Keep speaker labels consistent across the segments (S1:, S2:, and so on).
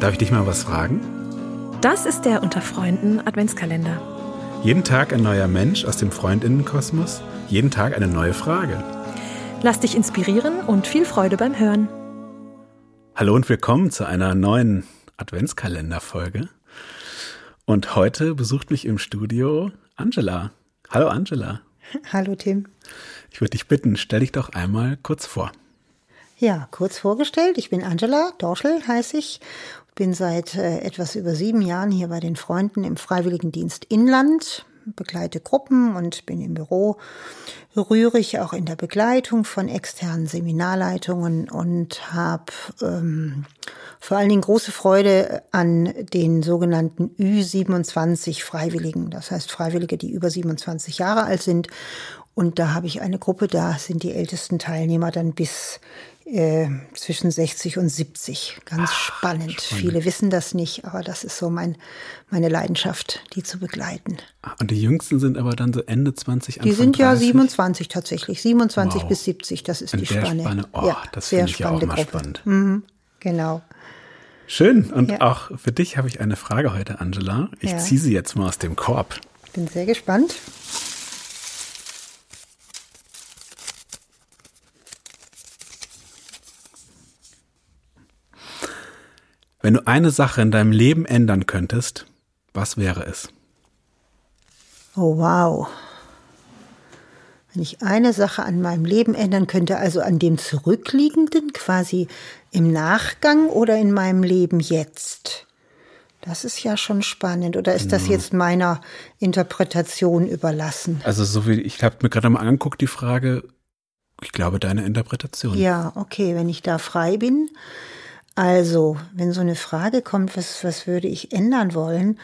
S1: Darf ich dich mal was fragen?
S2: Das ist der Unter Freunden Adventskalender.
S1: Jeden Tag ein neuer Mensch aus dem Freundinnenkosmos, jeden Tag eine neue Frage.
S2: Lass dich inspirieren und viel Freude beim Hören.
S1: Hallo und willkommen zu einer neuen Adventskalenderfolge. Und heute besucht mich im Studio Angela. Hallo Angela.
S3: Hallo Tim.
S1: Ich würde dich bitten, stell dich doch einmal kurz vor.
S3: Ja, kurz vorgestellt, ich bin Angela Dorschel, heiße ich. Bin seit äh, etwas über sieben Jahren hier bei den Freunden im Freiwilligendienst Inland, begleite Gruppen und bin im Büro rührig auch in der Begleitung von externen Seminarleitungen und habe ähm, vor allen Dingen große Freude an den sogenannten Ü27 Freiwilligen. Das heißt Freiwillige, die über 27 Jahre alt sind. Und da habe ich eine Gruppe, da sind die ältesten Teilnehmer dann bis äh, zwischen 60 und 70. Ganz Ach, spannend. spannend. Viele wissen das nicht, aber das ist so mein, meine Leidenschaft, die zu begleiten.
S1: Ah, und die Jüngsten sind aber dann so Ende 20,
S3: Anfang Die sind 30? ja 27 tatsächlich. 27 wow. bis 70, das ist In die Spanne.
S1: Spanne. Oh, ja, das finde ich ja auch mal Gruppe. spannend.
S3: Mhm, genau.
S1: Schön. Und ja. auch für dich habe ich eine Frage heute, Angela. Ich ja. ziehe sie jetzt mal aus dem Korb.
S3: Bin sehr gespannt.
S1: Wenn du eine Sache in deinem Leben ändern könntest, was wäre es?
S3: Oh, wow. Wenn ich eine Sache an meinem Leben ändern könnte, also an dem Zurückliegenden, quasi im Nachgang oder in meinem Leben jetzt? Das ist ja schon spannend. Oder ist das jetzt meiner Interpretation überlassen?
S1: Also, so wie ich habe mir gerade mal angeguckt, die Frage, ich glaube, deine Interpretation.
S3: Ja, okay, wenn ich da frei bin, also, wenn so eine Frage kommt, was, was würde ich ändern wollen,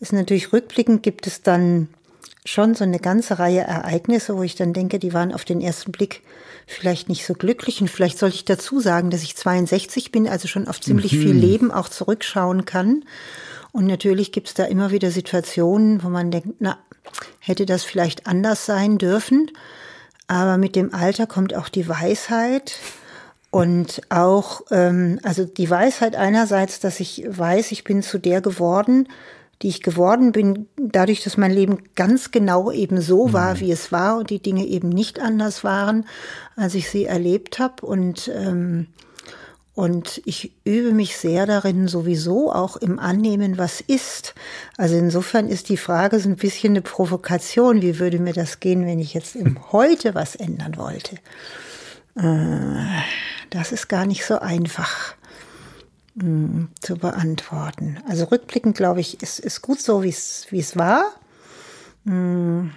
S3: ist natürlich rückblickend gibt es dann schon so eine ganze Reihe Ereignisse, wo ich dann denke, die waren auf den ersten Blick vielleicht nicht so glücklich. Und vielleicht sollte ich dazu sagen, dass ich 62 bin, also schon auf ziemlich mhm. viel Leben auch zurückschauen kann. Und natürlich gibt es da immer wieder Situationen, wo man denkt, na, hätte das vielleicht anders sein dürfen. Aber mit dem Alter kommt auch die Weisheit. Und auch, ähm, also die Weisheit einerseits, dass ich weiß, ich bin zu der geworden, die ich geworden bin, dadurch, dass mein Leben ganz genau eben so war, mhm. wie es war und die Dinge eben nicht anders waren, als ich sie erlebt habe. Und, ähm, und ich übe mich sehr darin, sowieso auch im Annehmen, was ist. Also insofern ist die Frage so ein bisschen eine Provokation. Wie würde mir das gehen, wenn ich jetzt im Heute was ändern wollte? Äh, das ist gar nicht so einfach mh, hm, zu beantworten. Also rückblickend glaube ich, ist, ist gut so, wie es war. Hm.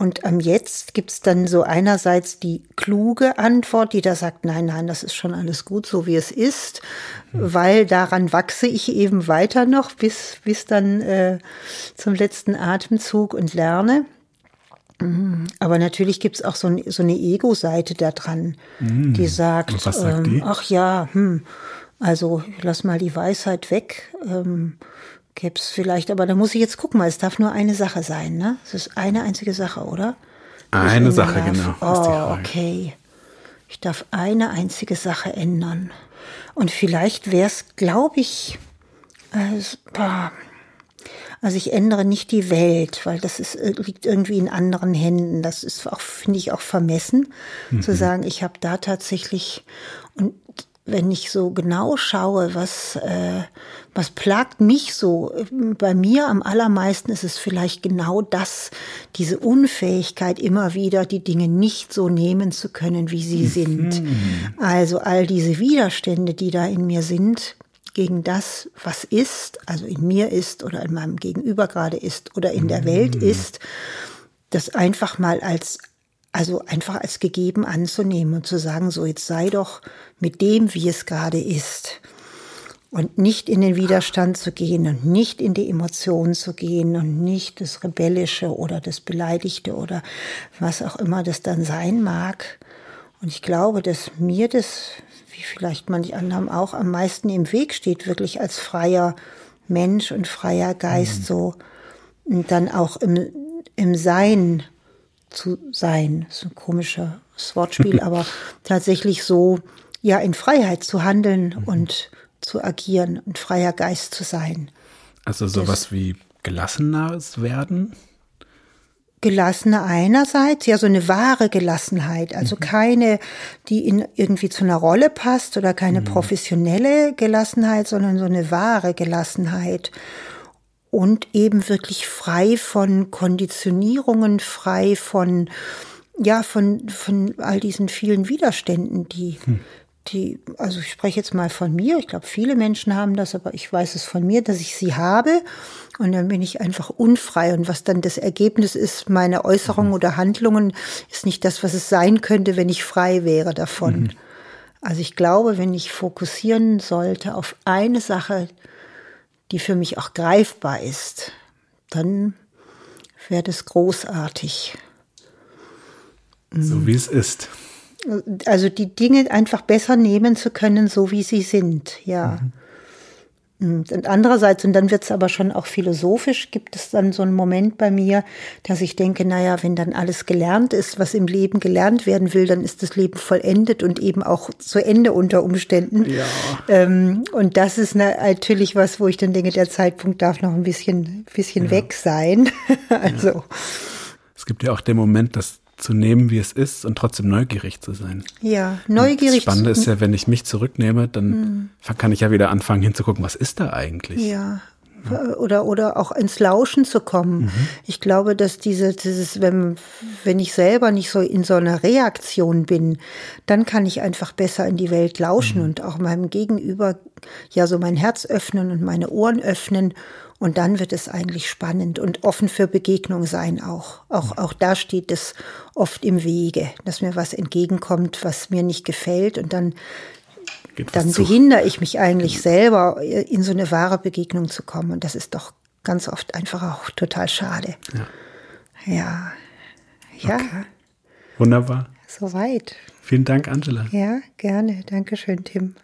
S3: Und am Jetzt gibt es dann so einerseits die kluge Antwort, die da sagt, nein, nein, das ist schon alles gut, so wie es ist, mhm. weil daran wachse ich eben weiter noch bis, bis dann äh, zum letzten Atemzug und lerne. Mhm. Aber natürlich gibt es auch so, so eine Ego-Seite da dran, mm. die sagt, sagt ähm, die? ach ja, hm, also lass mal die Weisheit weg. Ähm, Gäbe es vielleicht, aber da muss ich jetzt gucken, weil es darf nur eine Sache sein, ne? Es ist eine einzige Sache, oder?
S1: Eine Sache, darf. genau.
S3: Oh, okay. Ich darf eine einzige Sache ändern. Und vielleicht wäre es, glaube ich, äh, also ich ändere nicht die Welt, weil das ist, äh, liegt irgendwie in anderen Händen. Das ist auch, finde ich, auch vermessen, mhm. zu sagen, ich habe da tatsächlich und wenn ich so genau schaue, was, äh, was plagt mich so, bei mir am allermeisten ist es vielleicht genau das, diese Unfähigkeit immer wieder, die Dinge nicht so nehmen zu können, wie sie sind. Mhm. Also all diese Widerstände, die da in mir sind, gegen das, was ist, also in mir ist oder in meinem Gegenüber gerade ist oder in der Welt mhm. ist, das einfach mal als, also einfach als gegeben anzunehmen und zu sagen, so jetzt sei doch mit dem, wie es gerade ist. Und nicht in den Widerstand zu gehen und nicht in die Emotionen zu gehen und nicht das Rebellische oder das Beleidigte oder was auch immer das dann sein mag. Und ich glaube, dass mir das wie vielleicht manch anderem auch, am meisten im Weg steht, wirklich als freier Mensch und freier Geist mhm. so und dann auch im, im Sein zu sein. Das ist ein komisches Wortspiel, aber tatsächlich so, ja, in Freiheit zu handeln mhm. und zu agieren und freier Geist zu sein.
S1: Also sowas wie gelassenes werden?
S3: Gelassener einerseits, ja, so eine wahre Gelassenheit, also mhm. keine, die in irgendwie zu einer Rolle passt oder keine mhm. professionelle Gelassenheit, sondern so eine wahre Gelassenheit und eben wirklich frei von Konditionierungen, frei von ja, von, von all diesen vielen Widerständen, die, hm. die, also ich spreche jetzt mal von mir, ich glaube, viele Menschen haben das, aber ich weiß es von mir, dass ich sie habe. Und dann bin ich einfach unfrei. Und was dann das Ergebnis ist, meine Äußerungen mhm. oder Handlungen, ist nicht das, was es sein könnte, wenn ich frei wäre davon. Mhm. Also ich glaube, wenn ich fokussieren sollte auf eine Sache, die für mich auch greifbar ist, dann wäre das großartig.
S1: So wie es ist.
S3: Also die Dinge einfach besser nehmen zu können, so wie sie sind, ja. Mhm. Und andererseits, und dann wird es aber schon auch philosophisch, gibt es dann so einen Moment bei mir, dass ich denke, naja, wenn dann alles gelernt ist, was im Leben gelernt werden will, dann ist das Leben vollendet und eben auch zu Ende unter Umständen. Ja. Ähm, und das ist natürlich was, wo ich dann denke, der Zeitpunkt darf noch ein bisschen, bisschen ja. weg sein. also.
S1: Es gibt ja auch den Moment, dass zu nehmen, wie es ist und trotzdem neugierig zu sein.
S3: Ja, neugierig.
S1: das Spannende ist ja, wenn ich mich zurücknehme, dann mhm. kann ich ja wieder anfangen hinzugucken, was ist da eigentlich?
S3: Ja. Oder, oder auch ins Lauschen zu kommen. Mhm. Ich glaube, dass diese, dieses, wenn, wenn ich selber nicht so in so einer Reaktion bin, dann kann ich einfach besser in die Welt lauschen mhm. und auch meinem Gegenüber ja so mein Herz öffnen und meine Ohren öffnen und dann wird es eigentlich spannend und offen für Begegnung sein auch. Auch, auch da steht es oft im Wege, dass mir was entgegenkommt, was mir nicht gefällt und dann, dann behindere ich mich eigentlich selber, in so eine wahre Begegnung zu kommen. Und das ist doch ganz oft einfach auch total schade. Ja. Ja.
S1: ja. Okay. Wunderbar.
S3: Soweit.
S1: Vielen Dank, Angela.
S3: Ja, gerne. Dankeschön, Tim.